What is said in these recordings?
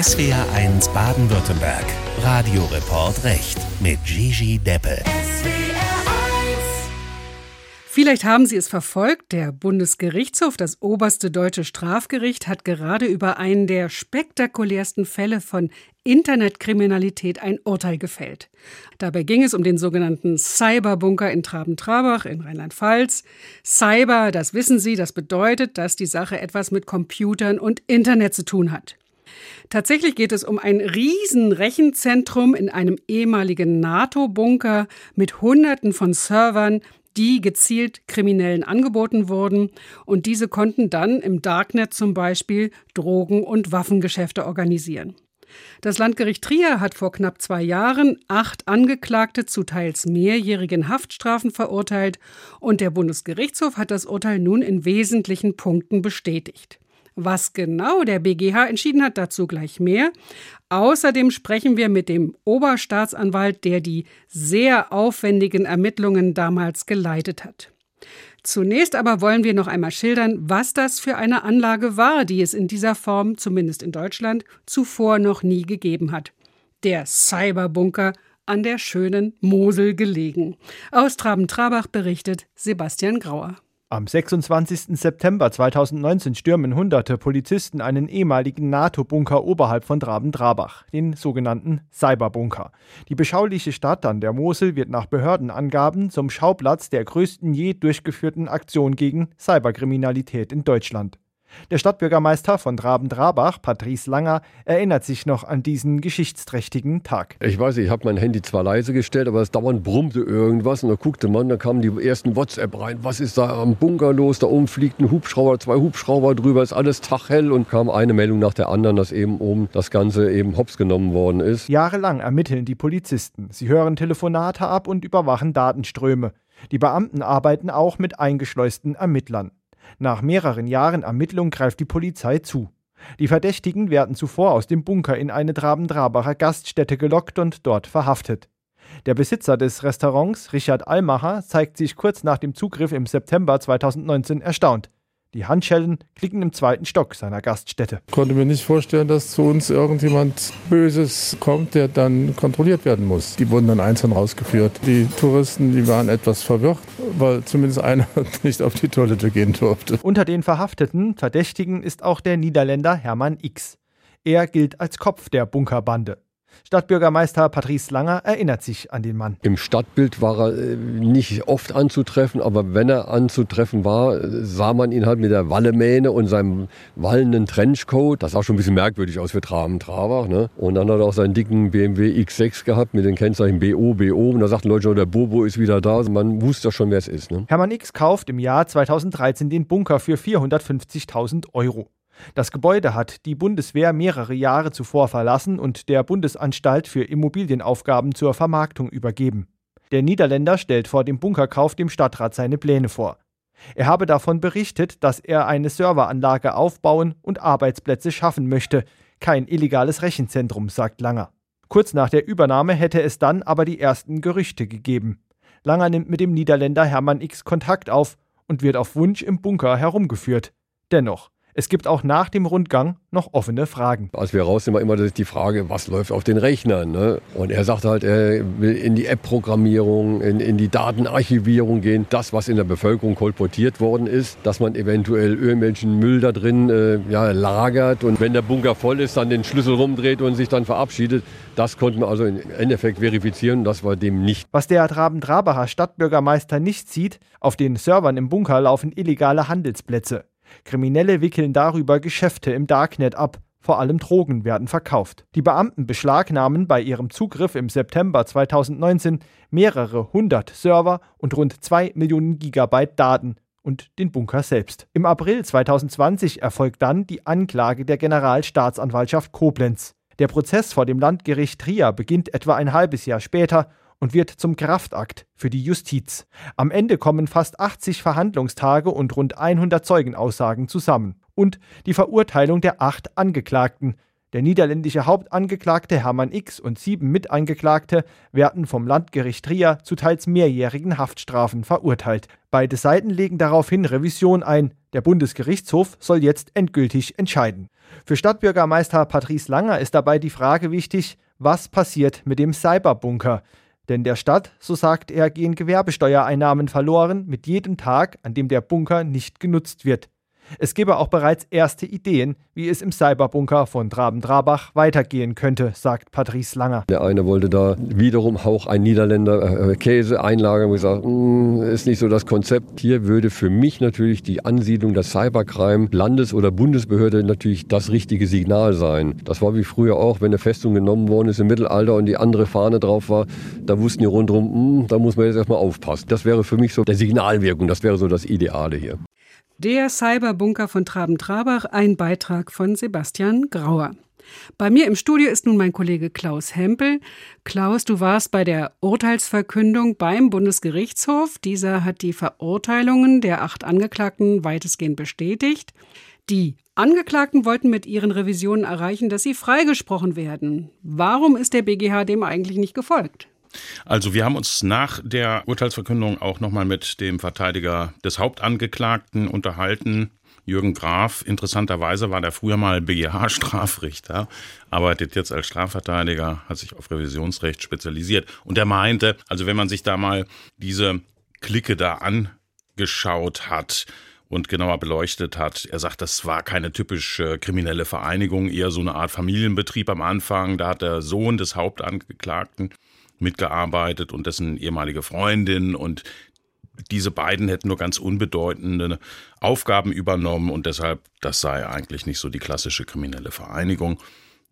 SWR1 Baden-Württemberg. Radioreport Recht mit Gigi Deppe. Vielleicht haben Sie es verfolgt. Der Bundesgerichtshof, das oberste deutsche Strafgericht, hat gerade über einen der spektakulärsten Fälle von Internetkriminalität ein Urteil gefällt. Dabei ging es um den sogenannten Cyberbunker in Traben-Trabach in Rheinland-Pfalz. Cyber, das wissen Sie, das bedeutet, dass die Sache etwas mit Computern und Internet zu tun hat. Tatsächlich geht es um ein Riesenrechenzentrum in einem ehemaligen NATO-Bunker mit Hunderten von Servern, die gezielt Kriminellen angeboten wurden und diese konnten dann im Darknet zum Beispiel Drogen- und Waffengeschäfte organisieren. Das Landgericht Trier hat vor knapp zwei Jahren acht Angeklagte zu teils mehrjährigen Haftstrafen verurteilt und der Bundesgerichtshof hat das Urteil nun in wesentlichen Punkten bestätigt. Was genau der BGH entschieden hat, dazu gleich mehr. Außerdem sprechen wir mit dem Oberstaatsanwalt, der die sehr aufwendigen Ermittlungen damals geleitet hat. Zunächst aber wollen wir noch einmal schildern, was das für eine Anlage war, die es in dieser Form, zumindest in Deutschland, zuvor noch nie gegeben hat. Der Cyberbunker an der schönen Mosel gelegen. Aus Traben-Trabach berichtet Sebastian Grauer. Am 26. September 2019 stürmen hunderte Polizisten einen ehemaligen NATO-Bunker oberhalb von Traben-Trabach, den sogenannten Cyberbunker. Die beschauliche Stadt an der Mosel wird nach Behördenangaben zum Schauplatz der größten je durchgeführten Aktion gegen Cyberkriminalität in Deutschland. Der Stadtbürgermeister von Traben-Trabach, Patrice Langer, erinnert sich noch an diesen geschichtsträchtigen Tag. Ich weiß nicht, ich habe mein Handy zwar leise gestellt, aber es dauernd brummte irgendwas und da guckte man, da kamen die ersten WhatsApp rein. Was ist da am Bunker los? Da oben fliegt ein Hubschrauber, zwei Hubschrauber drüber, ist alles tachhell und kam eine Meldung nach der anderen, dass eben oben das Ganze eben hops genommen worden ist. Jahrelang ermitteln die Polizisten. Sie hören Telefonate ab und überwachen Datenströme. Die Beamten arbeiten auch mit eingeschleusten Ermittlern. Nach mehreren Jahren Ermittlung greift die Polizei zu. Die Verdächtigen werden zuvor aus dem Bunker in eine Traben-Trabacher Gaststätte gelockt und dort verhaftet. Der Besitzer des Restaurants, Richard Allmacher, zeigt sich kurz nach dem Zugriff im September 2019 erstaunt. Die Handschellen klicken im zweiten Stock seiner Gaststätte. Ich konnte mir nicht vorstellen, dass zu uns irgendjemand Böses kommt, der dann kontrolliert werden muss. Die wurden dann einzeln rausgeführt. Die Touristen, die waren etwas verwirrt, weil zumindest einer nicht auf die Toilette gehen durfte. Unter den verhafteten Verdächtigen ist auch der Niederländer Hermann X. Er gilt als Kopf der Bunkerbande. Stadtbürgermeister Patrice Langer erinnert sich an den Mann. Im Stadtbild war er äh, nicht oft anzutreffen, aber wenn er anzutreffen war, sah man ihn halt mit der Wallemähne und seinem wallenden Trenchcoat. Das sah schon ein bisschen merkwürdig aus für Traben Trabach. Ne? Und dann hat er auch seinen dicken BMW X6 gehabt mit den Kennzeichen BO, BO. Und da sagten Leute schon, der Bobo ist wieder da. Also man wusste schon, wer es ist. Ne? Hermann X kauft im Jahr 2013 den Bunker für 450.000 Euro. Das Gebäude hat die Bundeswehr mehrere Jahre zuvor verlassen und der Bundesanstalt für Immobilienaufgaben zur Vermarktung übergeben. Der Niederländer stellt vor dem Bunkerkauf dem Stadtrat seine Pläne vor. Er habe davon berichtet, dass er eine Serveranlage aufbauen und Arbeitsplätze schaffen möchte, kein illegales Rechenzentrum, sagt Langer. Kurz nach der Übernahme hätte es dann aber die ersten Gerüchte gegeben. Langer nimmt mit dem Niederländer Hermann X Kontakt auf und wird auf Wunsch im Bunker herumgeführt. Dennoch, es gibt auch nach dem Rundgang noch offene Fragen. Als wir raus sind, war immer die Frage, was läuft auf den Rechnern? Ne? Und er sagt halt, er will in die App-Programmierung, in, in, die Datenarchivierung gehen. Das, was in der Bevölkerung kolportiert worden ist, dass man eventuell irgendwelchen Müll da drin äh, ja, lagert und wenn der Bunker voll ist, dann den Schlüssel rumdreht und sich dann verabschiedet. Das konnten wir also im Endeffekt verifizieren, das war dem nicht. Was der Traben-Trabacher Stadtbürgermeister nicht sieht, auf den Servern im Bunker laufen illegale Handelsplätze. Kriminelle wickeln darüber Geschäfte im Darknet ab. Vor allem Drogen werden verkauft. Die Beamten beschlagnahmen bei ihrem Zugriff im September 2019 mehrere hundert Server und rund zwei Millionen Gigabyte Daten und den Bunker selbst. Im April 2020 erfolgt dann die Anklage der Generalstaatsanwaltschaft Koblenz. Der Prozess vor dem Landgericht Trier beginnt etwa ein halbes Jahr später und wird zum Kraftakt für die Justiz. Am Ende kommen fast 80 Verhandlungstage und rund 100 Zeugenaussagen zusammen. Und die Verurteilung der acht Angeklagten. Der niederländische Hauptangeklagte Hermann X und sieben Mitangeklagte werden vom Landgericht Trier zu teils mehrjährigen Haftstrafen verurteilt. Beide Seiten legen daraufhin Revision ein. Der Bundesgerichtshof soll jetzt endgültig entscheiden. Für Stadtbürgermeister Patrice Langer ist dabei die Frage wichtig, was passiert mit dem Cyberbunker? Denn der Stadt, so sagt er, gehen Gewerbesteuereinnahmen verloren mit jedem Tag, an dem der Bunker nicht genutzt wird. Es gebe auch bereits erste Ideen, wie es im Cyberbunker von Traben-Trabach weitergehen könnte, sagt Patrice Langer. Der eine wollte da wiederum auch ein Niederländer äh, Käse einlagern und gesagt, hm, ist nicht so das Konzept. Hier würde für mich natürlich die Ansiedlung der Cybercrime Landes- oder Bundesbehörde natürlich das richtige Signal sein. Das war wie früher auch, wenn eine Festung genommen worden ist im Mittelalter und die andere Fahne drauf war, da wussten die rundherum, hm, da muss man jetzt erstmal aufpassen. Das wäre für mich so der Signalwirkung, das wäre so das Ideale hier. Der Cyberbunker von Traben-Trabach, ein Beitrag von Sebastian Grauer. Bei mir im Studio ist nun mein Kollege Klaus Hempel. Klaus, du warst bei der Urteilsverkündung beim Bundesgerichtshof. Dieser hat die Verurteilungen der acht Angeklagten weitestgehend bestätigt. Die Angeklagten wollten mit ihren Revisionen erreichen, dass sie freigesprochen werden. Warum ist der BGH dem eigentlich nicht gefolgt? Also wir haben uns nach der Urteilsverkündung auch nochmal mit dem Verteidiger des Hauptangeklagten unterhalten. Jürgen Graf, interessanterweise war der früher mal BGH-Strafrichter, arbeitet jetzt als Strafverteidiger, hat sich auf Revisionsrecht spezialisiert. Und er meinte, also wenn man sich da mal diese Clique da angeschaut hat, und genauer beleuchtet hat. Er sagt, das war keine typische kriminelle Vereinigung, eher so eine Art Familienbetrieb am Anfang. Da hat der Sohn des Hauptangeklagten mitgearbeitet und dessen ehemalige Freundin und diese beiden hätten nur ganz unbedeutende Aufgaben übernommen und deshalb, das sei eigentlich nicht so die klassische kriminelle Vereinigung.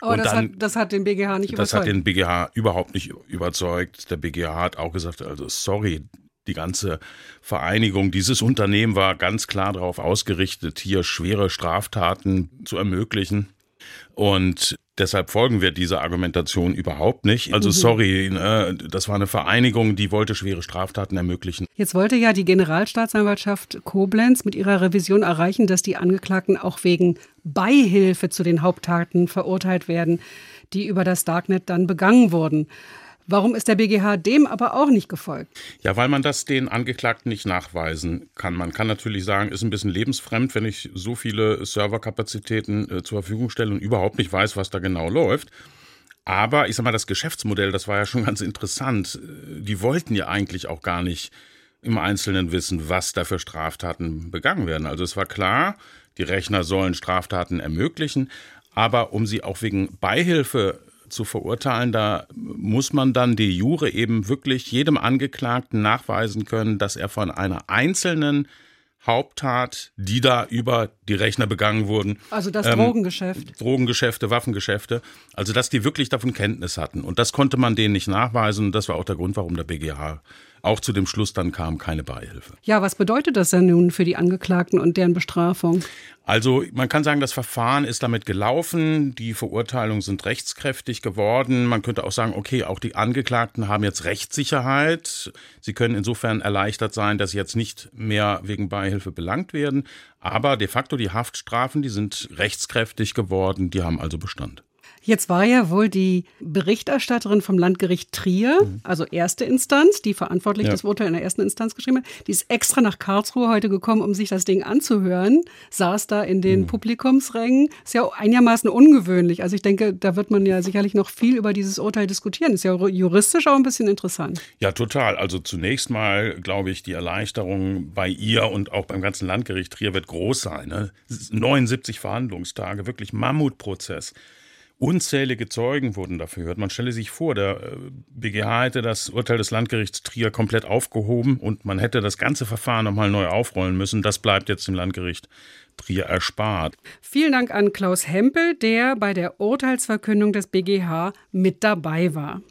Aber das, dann, hat, das hat den BGH nicht das überzeugt. Das hat den BGH überhaupt nicht überzeugt. Der BGH hat auch gesagt, also sorry, die ganze Vereinigung, dieses Unternehmen war ganz klar darauf ausgerichtet, hier schwere Straftaten zu ermöglichen. Und deshalb folgen wir dieser Argumentation überhaupt nicht. Also mhm. sorry, ne, das war eine Vereinigung, die wollte schwere Straftaten ermöglichen. Jetzt wollte ja die Generalstaatsanwaltschaft Koblenz mit ihrer Revision erreichen, dass die Angeklagten auch wegen Beihilfe zu den Haupttaten verurteilt werden, die über das Darknet dann begangen wurden. Warum ist der BGH dem aber auch nicht gefolgt? Ja, weil man das den Angeklagten nicht nachweisen kann. Man kann natürlich sagen, ist ein bisschen lebensfremd, wenn ich so viele Serverkapazitäten äh, zur Verfügung stelle und überhaupt nicht weiß, was da genau läuft. Aber ich sag mal, das Geschäftsmodell, das war ja schon ganz interessant. Die wollten ja eigentlich auch gar nicht im Einzelnen wissen, was da für Straftaten begangen werden. Also es war klar, die Rechner sollen Straftaten ermöglichen, aber um sie auch wegen Beihilfe zu verurteilen, da muss man dann die Jure eben wirklich jedem Angeklagten nachweisen können, dass er von einer einzelnen Haupttat, die da über die Rechner begangen wurden. Also das ähm, Drogengeschäft. Drogengeschäfte, Waffengeschäfte. Also dass die wirklich davon Kenntnis hatten. Und das konnte man denen nicht nachweisen. Und das war auch der Grund, warum der BGH auch zu dem Schluss dann kam, keine Beihilfe. Ja, was bedeutet das denn nun für die Angeklagten und deren Bestrafung? Also man kann sagen, das Verfahren ist damit gelaufen, die Verurteilungen sind rechtskräftig geworden. Man könnte auch sagen, okay, auch die Angeklagten haben jetzt Rechtssicherheit. Sie können insofern erleichtert sein, dass sie jetzt nicht mehr wegen Beihilfe belangt werden. Aber de facto die Haftstrafen, die sind rechtskräftig geworden, die haben also Bestand. Jetzt war ja wohl die Berichterstatterin vom Landgericht Trier, mhm. also erste Instanz, die verantwortlich ja. das Urteil in der ersten Instanz geschrieben hat, die ist extra nach Karlsruhe heute gekommen, um sich das Ding anzuhören, saß da in den mhm. Publikumsrängen. Ist ja einigermaßen ungewöhnlich. Also ich denke, da wird man ja sicherlich noch viel über dieses Urteil diskutieren. Ist ja juristisch auch ein bisschen interessant. Ja, total. Also zunächst mal glaube ich, die Erleichterung bei ihr und auch beim ganzen Landgericht Trier wird groß sein. Ne? 79 Verhandlungstage, wirklich Mammutprozess. Unzählige Zeugen wurden dafür gehört. Man stelle sich vor, der äh, BGH hätte das Urteil des Landgerichts Trier komplett aufgehoben und man hätte das ganze Verfahren nochmal neu aufrollen müssen. Das bleibt jetzt dem Landgericht Trier erspart. Vielen Dank an Klaus Hempel, der bei der Urteilsverkündung des BGH mit dabei war.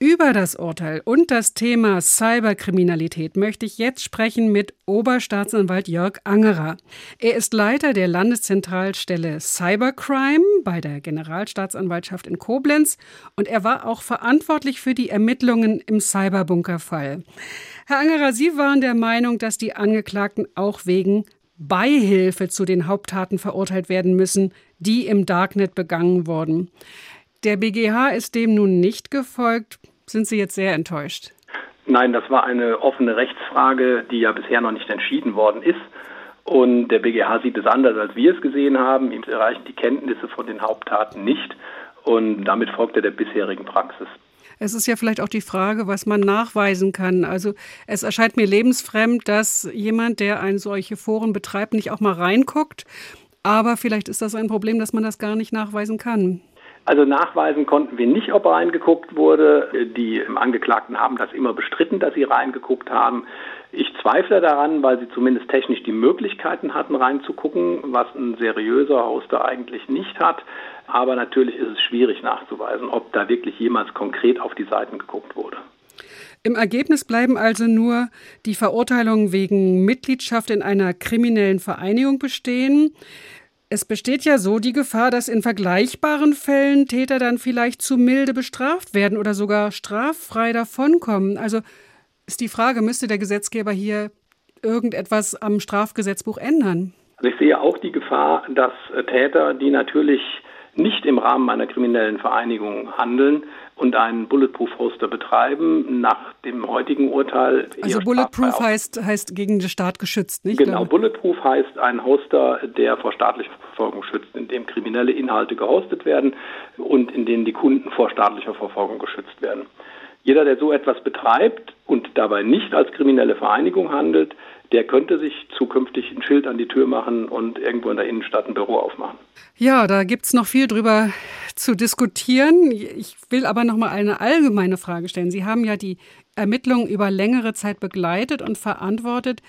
Über das Urteil und das Thema Cyberkriminalität möchte ich jetzt sprechen mit Oberstaatsanwalt Jörg Angerer. Er ist Leiter der Landeszentralstelle Cybercrime bei der Generalstaatsanwaltschaft in Koblenz und er war auch verantwortlich für die Ermittlungen im Cyberbunkerfall. Herr Angerer, Sie waren der Meinung, dass die Angeklagten auch wegen Beihilfe zu den Haupttaten verurteilt werden müssen, die im Darknet begangen wurden. Der BGH ist dem nun nicht gefolgt. Sind Sie jetzt sehr enttäuscht? Nein, das war eine offene Rechtsfrage, die ja bisher noch nicht entschieden worden ist. Und der BGH sieht es anders, als wir es gesehen haben. Ihm erreichen die Kenntnisse von den Haupttaten nicht. Und damit folgt er der bisherigen Praxis. Es ist ja vielleicht auch die Frage, was man nachweisen kann. Also es erscheint mir lebensfremd, dass jemand, der ein solche Foren betreibt, nicht auch mal reinguckt. Aber vielleicht ist das ein Problem, dass man das gar nicht nachweisen kann. Also nachweisen konnten wir nicht, ob reingeguckt wurde. Die Angeklagten haben das immer bestritten, dass sie reingeguckt haben. Ich zweifle daran, weil sie zumindest technisch die Möglichkeiten hatten, reinzugucken, was ein seriöser Hoster eigentlich nicht hat. Aber natürlich ist es schwierig nachzuweisen, ob da wirklich jemals konkret auf die Seiten geguckt wurde. Im Ergebnis bleiben also nur die Verurteilungen wegen Mitgliedschaft in einer kriminellen Vereinigung bestehen. Es besteht ja so die Gefahr, dass in vergleichbaren Fällen Täter dann vielleicht zu milde bestraft werden oder sogar straffrei davonkommen. Also ist die Frage, müsste der Gesetzgeber hier irgendetwas am Strafgesetzbuch ändern? Also ich sehe auch die Gefahr, dass Täter, die natürlich nicht im Rahmen einer kriminellen Vereinigung handeln und einen Bulletproof-Hoster betreiben, nach dem heutigen Urteil. Also Bulletproof heißt, heißt gegen den Staat geschützt, nicht? Genau, Bulletproof heißt ein Hoster, der vor staatlicher Verfolgung schützt, in dem kriminelle Inhalte gehostet werden und in denen die Kunden vor staatlicher Verfolgung geschützt werden. Jeder, der so etwas betreibt und dabei nicht als kriminelle Vereinigung handelt, der könnte sich zukünftig ein Schild an die Tür machen und irgendwo in der Innenstadt ein Büro aufmachen. Ja, da gibt es noch viel drüber zu diskutieren. Ich will aber noch mal eine allgemeine Frage stellen. Sie haben ja die Ermittlungen über längere Zeit begleitet und verantwortet.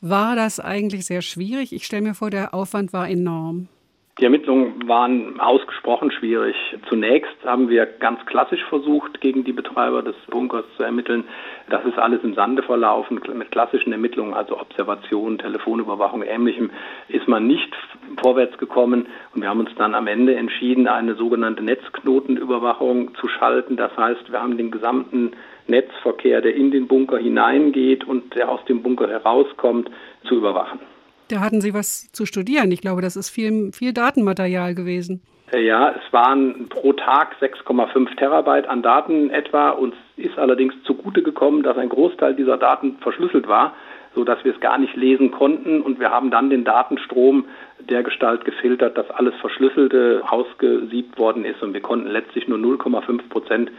War das eigentlich sehr schwierig? Ich stelle mir vor, der Aufwand war enorm. Die Ermittlungen waren ausgesprochen schwierig. Zunächst haben wir ganz klassisch versucht, gegen die Betreiber des Bunkers zu ermitteln. Das ist alles im Sande verlaufen. Mit klassischen Ermittlungen, also Observation, Telefonüberwachung, ähnlichem, ist man nicht vorwärts gekommen. Und wir haben uns dann am Ende entschieden, eine sogenannte Netzknotenüberwachung zu schalten. Das heißt, wir haben den gesamten Netzverkehr, der in den Bunker hineingeht und der aus dem Bunker herauskommt, zu überwachen. Da hatten Sie was zu studieren. Ich glaube, das ist viel, viel Datenmaterial gewesen. Ja, es waren pro Tag 6,5 Terabyte an Daten etwa. Uns ist allerdings zugute gekommen, dass ein Großteil dieser Daten verschlüsselt war, sodass wir es gar nicht lesen konnten. Und wir haben dann den Datenstrom der Gestalt gefiltert, dass alles Verschlüsselte ausgesiebt worden ist. Und wir konnten letztlich nur 0,5 Prozent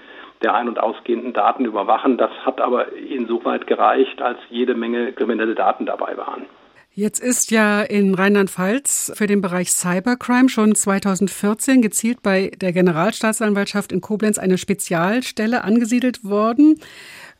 der ein- und ausgehenden Daten überwachen. Das hat aber insoweit gereicht, als jede Menge kriminelle Daten dabei waren. Jetzt ist ja in Rheinland-Pfalz für den Bereich Cybercrime schon 2014 gezielt bei der Generalstaatsanwaltschaft in Koblenz eine Spezialstelle angesiedelt worden.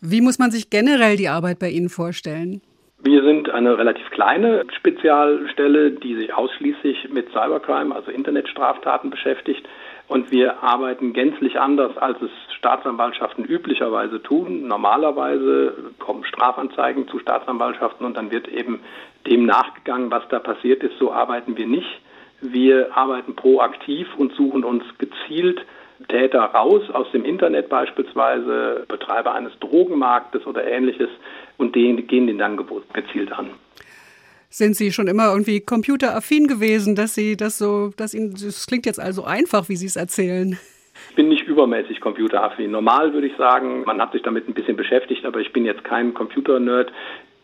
Wie muss man sich generell die Arbeit bei Ihnen vorstellen? Wir sind eine relativ kleine Spezialstelle, die sich ausschließlich mit Cybercrime, also Internetstraftaten beschäftigt. Und wir arbeiten gänzlich anders, als es Staatsanwaltschaften üblicherweise tun. Normalerweise kommen Strafanzeigen zu Staatsanwaltschaften und dann wird eben dem nachgegangen, was da passiert ist. So arbeiten wir nicht. Wir arbeiten proaktiv und suchen uns gezielt Täter raus aus dem Internet beispielsweise, Betreiber eines Drogenmarktes oder ähnliches und den, gehen den dann gezielt an. Sind Sie schon immer irgendwie computeraffin gewesen, dass Sie das so, dass Ihnen, das klingt jetzt also einfach, wie Sie es erzählen? Ich bin nicht übermäßig computeraffin. Normal würde ich sagen, man hat sich damit ein bisschen beschäftigt, aber ich bin jetzt kein Computer-Nerd.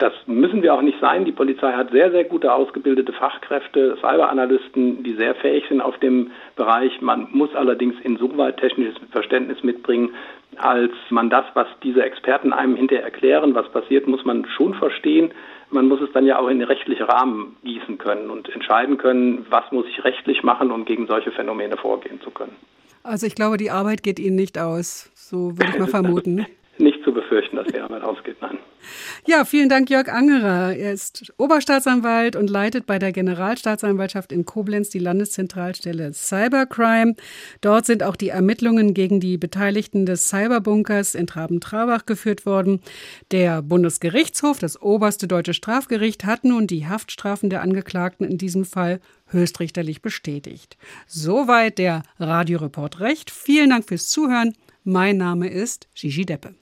Das müssen wir auch nicht sein. Die Polizei hat sehr, sehr gute ausgebildete Fachkräfte, Cyberanalysten, die sehr fähig sind auf dem Bereich. Man muss allerdings insoweit technisches Verständnis mitbringen, als man das, was diese Experten einem hinterher erklären, was passiert, muss man schon verstehen. Man muss es dann ja auch in den rechtlichen Rahmen gießen können und entscheiden können, was muss ich rechtlich machen, um gegen solche Phänomene vorgehen zu können. Also ich glaube, die Arbeit geht Ihnen nicht aus. So würde ich mal vermuten. nicht zu befürchten, dass die Arbeit ausgeht, nein. Ja, vielen Dank, Jörg Angerer. Er ist Oberstaatsanwalt und leitet bei der Generalstaatsanwaltschaft in Koblenz die Landeszentralstelle Cybercrime. Dort sind auch die Ermittlungen gegen die Beteiligten des Cyberbunkers in Traben-Trabach geführt worden. Der Bundesgerichtshof, das oberste deutsche Strafgericht, hat nun die Haftstrafen der Angeklagten in diesem Fall höchstrichterlich bestätigt. Soweit der Radioreport Recht. Vielen Dank fürs Zuhören. Mein Name ist Gigi Deppe.